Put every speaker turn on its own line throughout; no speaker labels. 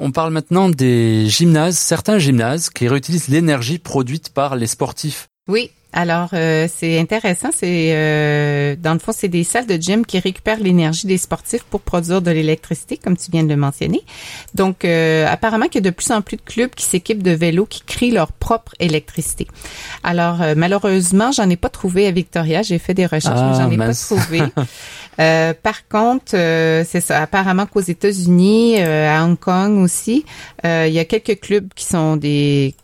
on parle maintenant des gymnases, certains gymnases qui réutilisent l'énergie produite par les sportifs.
Oui, alors, euh, c'est intéressant. C'est euh, dans le fond, c'est des salles de gym qui récupèrent l'énergie des sportifs pour produire de l'électricité, comme tu viens de le mentionner. Donc, euh, apparemment qu'il y a de plus en plus de clubs qui s'équipent de vélos qui créent leur propre électricité. Alors, malheureusement, j'en ai pas trouvé à Victoria. J'ai fait des recherches, mais j'en ai pas ah, trouvé. par contre, c'est ça. Apparemment qu'aux États-Unis, à Hong Kong aussi, il y a quelques clubs qui sont des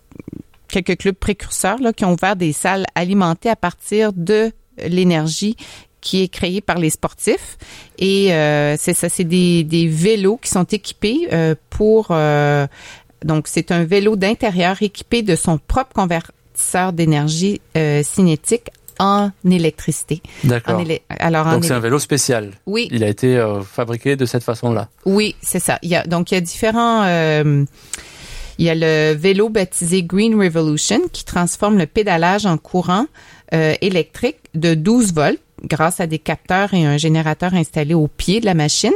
quelques clubs précurseurs là, qui ont ouvert des salles alimentées à partir de l'énergie qui est créée par les sportifs. Et euh, c'est ça, c'est des, des, vélos qui sont équipés euh, pour... Euh, donc, c'est un vélo d'intérieur équipé de son propre convertisseur d'énergie cinétique en électricité.
D'accord. Alors, donc c'est un vélo spécial.
Oui.
Il a été fabriqué de cette façon-là.
Oui, c'est ça. Il y a donc il y a différents il y a le vélo baptisé Green Revolution qui transforme le pédalage en courant euh, électrique de 12 volts grâce à des capteurs et un générateur installé au pied de la machine.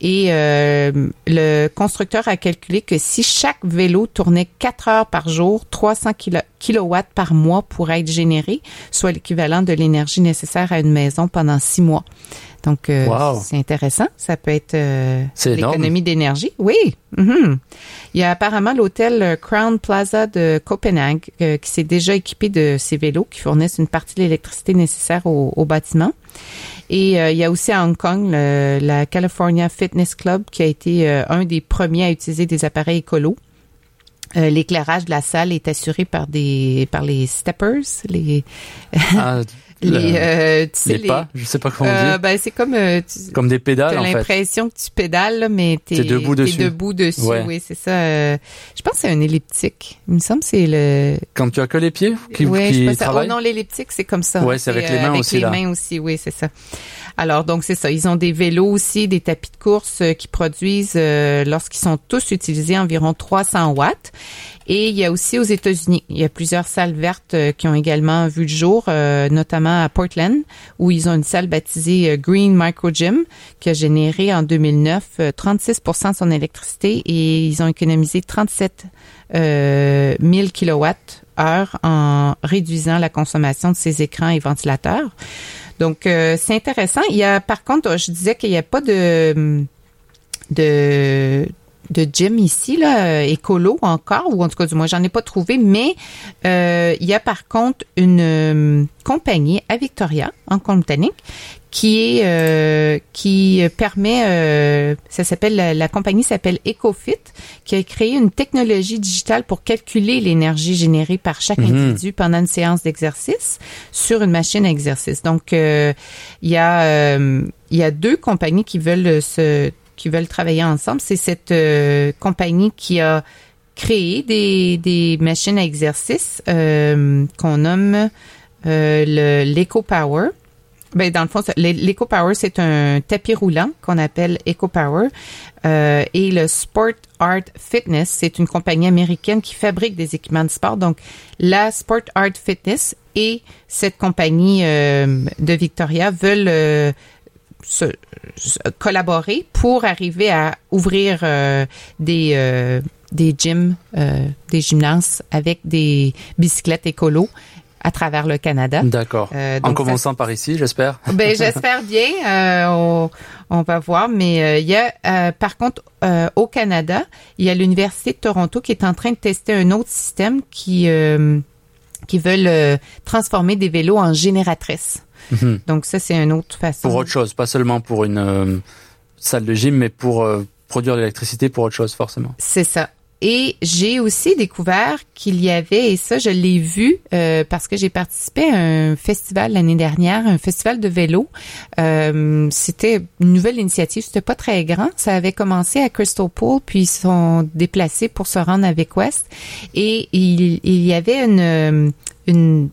Et euh, le constructeur a calculé que si chaque vélo tournait 4 heures par jour, 300 kilowatts par mois pourraient être générés, soit l'équivalent de l'énergie nécessaire à une maison pendant six mois. Donc, euh, c'est intéressant. Ça peut être euh, l'économie d'énergie. Oui. Mm-hmm. Il y a apparemment l'hôtel euh, Crown Plaza de Copenhague qui s'est déjà équipé de ces vélos qui fournissent une partie de l'électricité nécessaire au, bâtiment. Et il y a aussi à Hong Kong la California Fitness Club qui a été un des premiers à utiliser des appareils écolos. L'éclairage de la salle est assuré par des par les steppers, les
ah, les, euh, tu sais, les, pas, je sais pas comment euh, dire.
Ben, c'est comme euh,
comme des pédales.
T'as l'impression que tu pédales, mais t'es es debout dessus. Es debout dessus. Oui, c'est ça. Euh, je pense que c'est un elliptique. Il me semble c'est le.
Quand tu as que les pieds qui,
ouais,
qui
je pense travaillent. Oh non, l'elliptique c'est comme ça.
Ouais, c'est avec les mains
avec
aussi
les mains aussi, oui, c'est ça. Alors donc c'est ça. Ils ont des vélos aussi, des tapis de course qui produisent lorsqu'ils sont tous utilisés environ 300 watts. Et il y a aussi aux États-Unis, il y a plusieurs salles vertes euh, qui ont également vu le jour, euh, à Portland, où ils ont une salle baptisée euh, Green Micro Gym qui a généré en 2009 36% de son électricité et ils ont économisé 37 euh, 1000 kWh en réduisant la consommation de ces écrans et ventilateurs. Donc, c'est intéressant. Il y a, par contre, je disais qu'il n'y a pas de, de de gym ici, là, euh, écolo encore, ou en tout cas du moins j'en ai pas trouvé, mais euh, il y a par contre une euh, compagnie à Victoria, en Colombie qui est qui permet, ça s'appelle la, compagnie s'appelle EcoFit, qui a créé une technologie digitale pour calculer l'énergie générée par chaque mhm. individu pendant une séance d'exercice sur une machine à exercice. Donc il y a il y a deux compagnies qui veulent se qui veulent travailler ensemble. C'est cette euh, compagnie qui a créé des, des machines à exercice euh, qu'on nomme euh, le l'EcoPower. Ben, dans le fond, l'EcoPower, c'est un tapis roulant qu'on appelle EcoPower. Euh, et le Sport Art Fitness, c'est une compagnie américaine qui fabrique des équipements de sport. Donc, la Sport Art Fitness et cette compagnie euh, de Victoria veulent se, collaborer pour arriver à ouvrir euh, des euh, des gyms, euh, des gymnases avec des bicyclettes écolo à travers le Canada.
D'accord. en commençant par ici, j'espère.
Ben j'espère bien. On, on, va voir, mais il y a par contre au Canada, il y a l'université de Toronto qui est en train de tester un autre système qui qui veulent transformer des vélos en génératrices. Mhm. Donc ça, c'est une autre façon.
Pour autre chose, pas seulement pour une euh, salle de gym, mais pour euh, produire de l'électricité pour autre chose, forcément.
C'est ça. Et j'ai aussi découvert qu'il y avait, et ça je l'ai vu euh, parce que j'ai participé à un festival l'année dernière, un festival de vélo. c'était une nouvelle initiative, c'était pas très grand. Ça avait commencé à Crystal Pool, puis ils sont déplacés pour se rendre avec West. Et il, il y avait une, une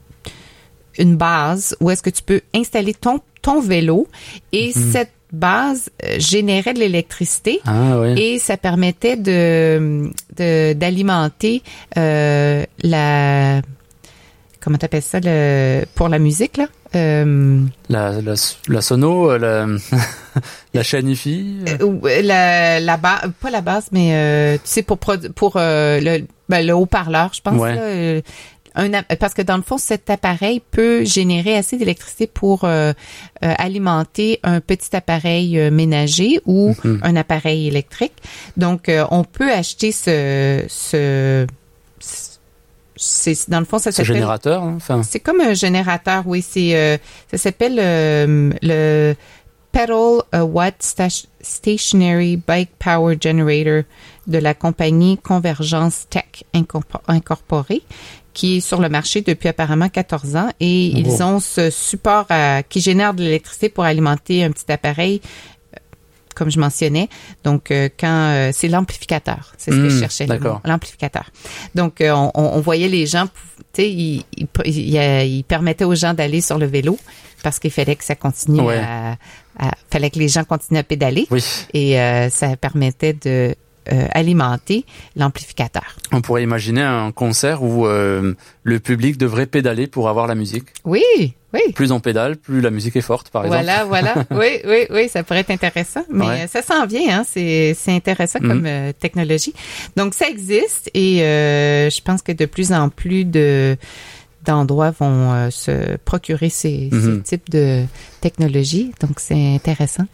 une base où est-ce que tu peux installer ton, ton vélo et mhm. cette base euh, générait de l'électricité
ah,
et ça permettait de d'alimenter euh, la comment t'appelles ça le pour la musique là? Euh,
La, la, la sono, la, la chaîne IFI. euh,
la, la base, pas la base, mais euh, tu sais pour pour euh, le ben, le haut-parleur, je pense.
Ouais.
là, un, parce que dans le fond, cet appareil peut générer assez d'électricité pour euh, euh, alimenter un petit appareil euh, ménager ou
Mhm.
un appareil électrique. Donc, euh, on peut acheter ce, ce, c'est dans le fond, ça s'appelle
générateur. hein, Enfin,
c'est comme un générateur, oui. C'est euh, ça s'appelle le Pedal a Watt Sta- Stationary Bike Power Generator de la compagnie Convergence Tech Incorpor- Incorporée qui est sur le marché depuis apparemment 14 ans et
Oh.
ils ont ce support à- qui génère de l'électricité pour alimenter un petit appareil euh, comme je mentionnais. Donc, euh, quand euh, c'est l'amplificateur, c'est ce que
Hmm,
je cherchais,
d'accord.
mot, l'amplificateur. Donc, euh, on, on- on voyait les gens, tu sais, ils, ils, ils, euh, ils permettaient aux gens d'aller sur le vélo parce qu'il fallait que ça continue
Ouais.
à, à- fallait que les gens continuent à pédaler
oui,
et euh, ça permettait de euh, alimenter l'amplificateur.
on pourrait imaginer un concert où euh, le public devrait pédaler pour avoir la musique.
Oui, oui.
Plus on pédale, plus la musique est forte, par exemple.
Voilà, voilà. Oui, oui, oui, ça pourrait être intéressant. Mais
Ouais.
euh, ça s'en vient, hein. C'est, c'est intéressant comme euh, technologie. Donc, ça existe et je pense que de plus en plus de d'endroits vont se procurer ces,
Mhm.
ces types de technologies. Donc, c'est intéressant.